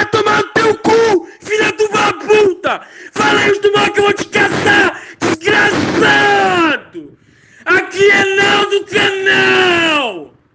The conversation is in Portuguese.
Vai tomar no teu cu, filha de uma puta! Fala aí do mal que eu vou te caçar, desgraçado! Aqui é não do canal!